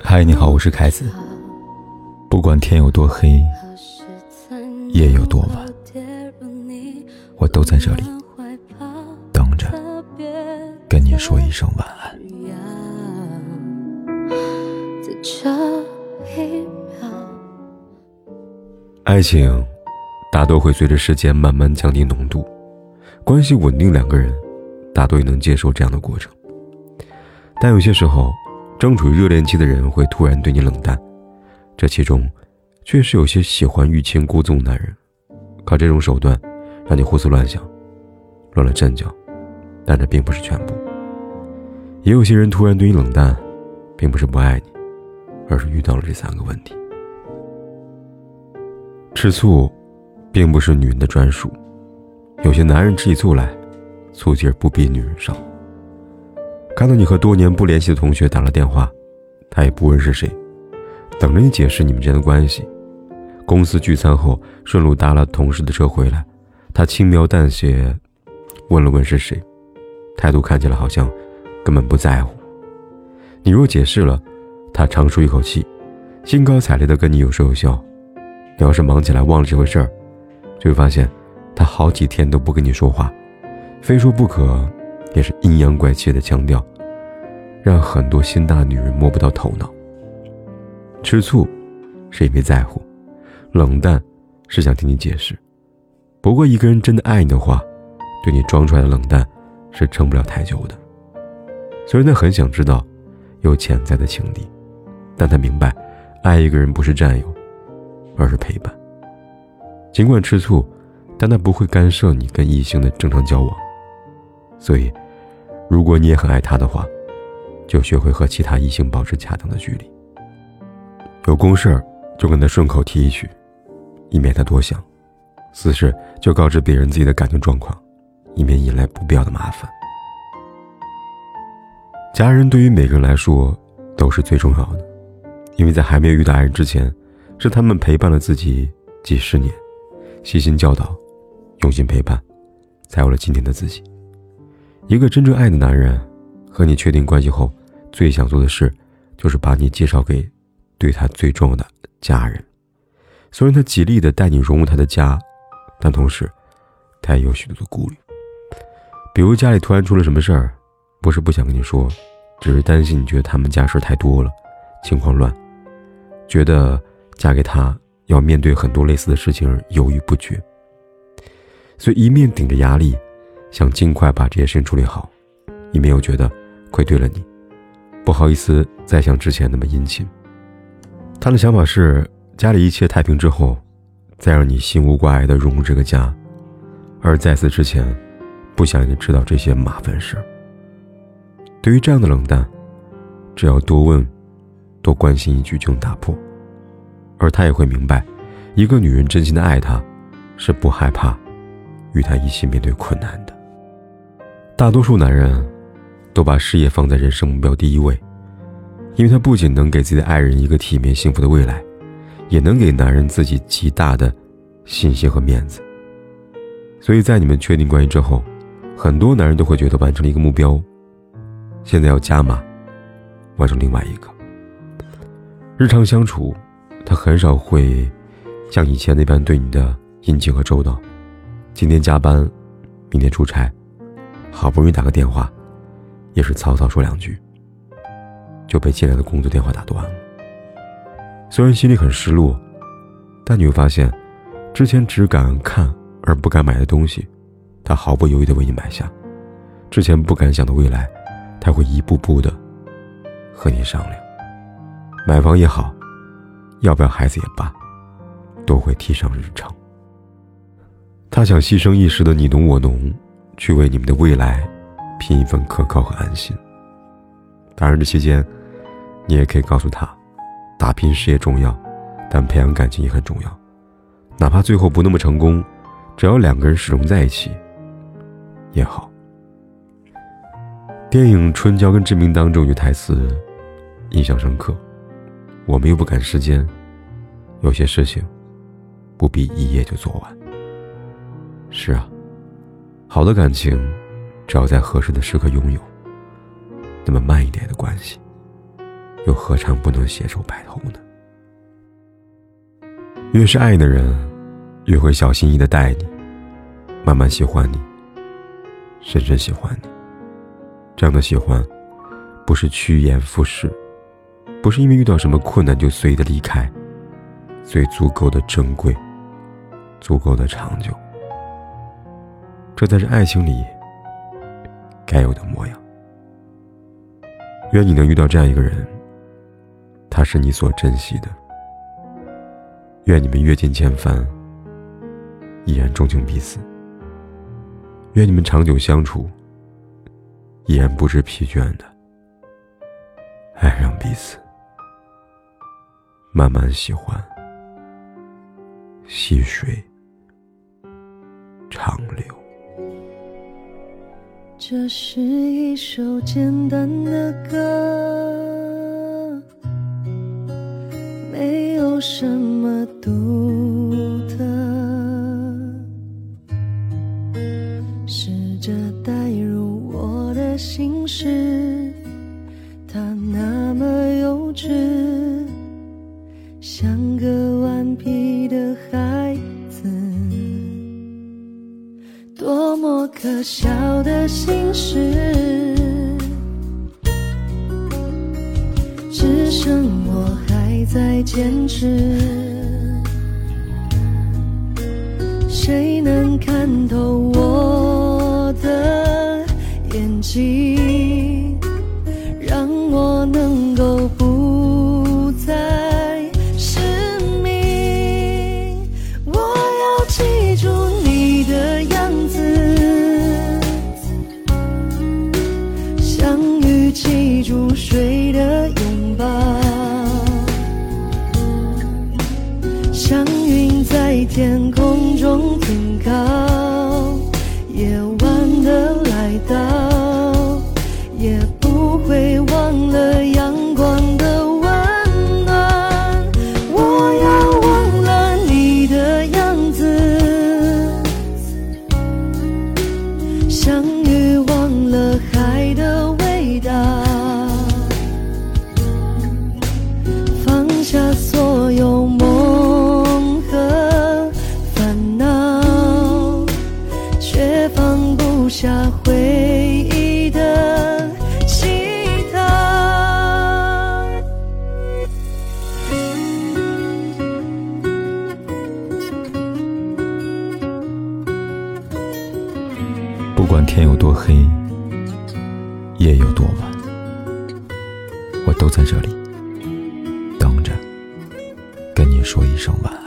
嗨，你好，我是凯子。不管天有多黑，夜有多晚，我都在这里等着跟你说一声晚安。爱情大多会随着时间慢慢降低浓度，关系稳定，两个人大多也能接受这样的过程。但有些时候，正处于热恋期的人会突然对你冷淡，这其中确实有些喜欢欲擒故纵男人，靠这种手段让你胡思乱想，乱了阵脚。但这并不是全部。也有些人突然对你冷淡，并不是不爱你，而是遇到了这三个问题。吃醋，并不是女人的专属，有些男人吃起醋来，醋劲儿不比女人少。看到你和多年不联系的同学打了电话，他也不问是谁，等着你解释你们之间的关系。公司聚餐后，顺路搭了同事的车回来，他轻描淡写问了问是谁，态度看起来好像根本不在乎。你若解释了，他长舒一口气，兴高采烈地跟你有说有笑。你要是忙起来忘了这回事儿，就会发现他好几天都不跟你说话，非说不可。也是阴阳怪气的腔调，让很多心大的女人摸不到头脑。吃醋是因为在乎，冷淡是想听你解释。不过，一个人真的爱你的话，对你装出来的冷淡是撑不了太久的。虽然他很想知道有潜在的情敌，但他明白，爱一个人不是占有，而是陪伴。尽管吃醋，但他不会干涉你跟异性的正常交往，所以。如果你也很爱他的话，就学会和其他异性保持恰当的距离。有公事就跟他顺口提一句，以免他多想；私事就告知别人自己的感情状况，以免引来不必要的麻烦。家人对于每个人来说都是最重要的，因为在还没有遇到爱人之前，是他们陪伴了自己几十年，悉心教导，用心陪伴，才有了今天的自己。一个真正爱的男人，和你确定关系后，最想做的事，就是把你介绍给对他最重要的家人。虽然他极力的带你融入他的家，但同时，他也有许多的顾虑。比如家里突然出了什么事儿，不是不想跟你说，只是担心你觉得他们家事太多了，情况乱，觉得嫁给他要面对很多类似的事情而犹豫不决。所以一面顶着压力。想尽快把这些事情处理好，以免又觉得愧对了你，不好意思再像之前那么殷勤。他的想法是家里一切太平之后，再让你心无挂碍的融入这个家，而在此之前，不想你知道这些麻烦事。对于这样的冷淡，只要多问、多关心一句就能打破，而他也会明白，一个女人真心的爱他，是不害怕与他一起面对困难的。大多数男人，都把事业放在人生目标第一位，因为他不仅能给自己的爱人一个体面幸福的未来，也能给男人自己极大的信心和面子。所以在你们确定关系之后，很多男人都会觉得完成了一个目标，现在要加码，完成另外一个。日常相处，他很少会像以前那般对你的殷勤和周到。今天加班，明天出差。好不容易打个电话，也是草草说两句，就被进来的工作电话打断了。虽然心里很失落，但你会发现，之前只敢看而不敢买的东西，他毫不犹豫的为你买下；之前不敢想的未来，他会一步步的和你商量。买房也好，要不要孩子也罢，都会提上日程。他想牺牲一时的你侬我侬。去为你们的未来拼一份可靠和安心。当然，这期间你也可以告诉他，打拼事业重要，但培养感情也很重要。哪怕最后不那么成功，只要两个人始终在一起也好。电影《春娇跟志明》当中有台词印象深刻：“我们又不赶时间，有些事情不必一夜就做完。”是啊。好的感情，只要在合适的时刻拥有，那么慢一点的关系，又何尝不能携手白头呢？越是爱的人，越会小心翼翼的待你，慢慢喜欢你，深深喜欢你。这样的喜欢，不是趋炎附势，不是因为遇到什么困难就随意的离开，所以足够的珍贵，足够的长久。这才是爱情里该有的模样。愿你能遇到这样一个人，他是你所珍惜的。愿你们阅尽千帆，依然钟情彼此。愿你们长久相处，依然不知疲倦的爱上彼此，慢慢喜欢，细水长流。这是一首简单的歌，没有什么独特，试着带入我的心事，它那么幼稚，可笑的心事，只剩我还在坚持。谁能天空中停靠。夜晚的来到，也不会忘了阳光的温暖。我要忘了你的样子，像鱼忘了下回忆的乞讨。不管天有多黑，夜有多晚，我都在这里等着，跟你说一声晚安。